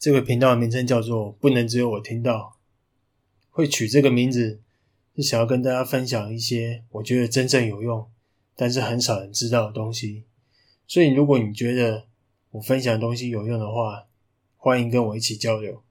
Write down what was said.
这个频道的名称叫做不能只有我听到会取这个名字是想要跟大家分享一些我觉得真正有用但是很少人知道的东西。所以如果你觉得我分享的东西有用的话欢迎跟我一起交流。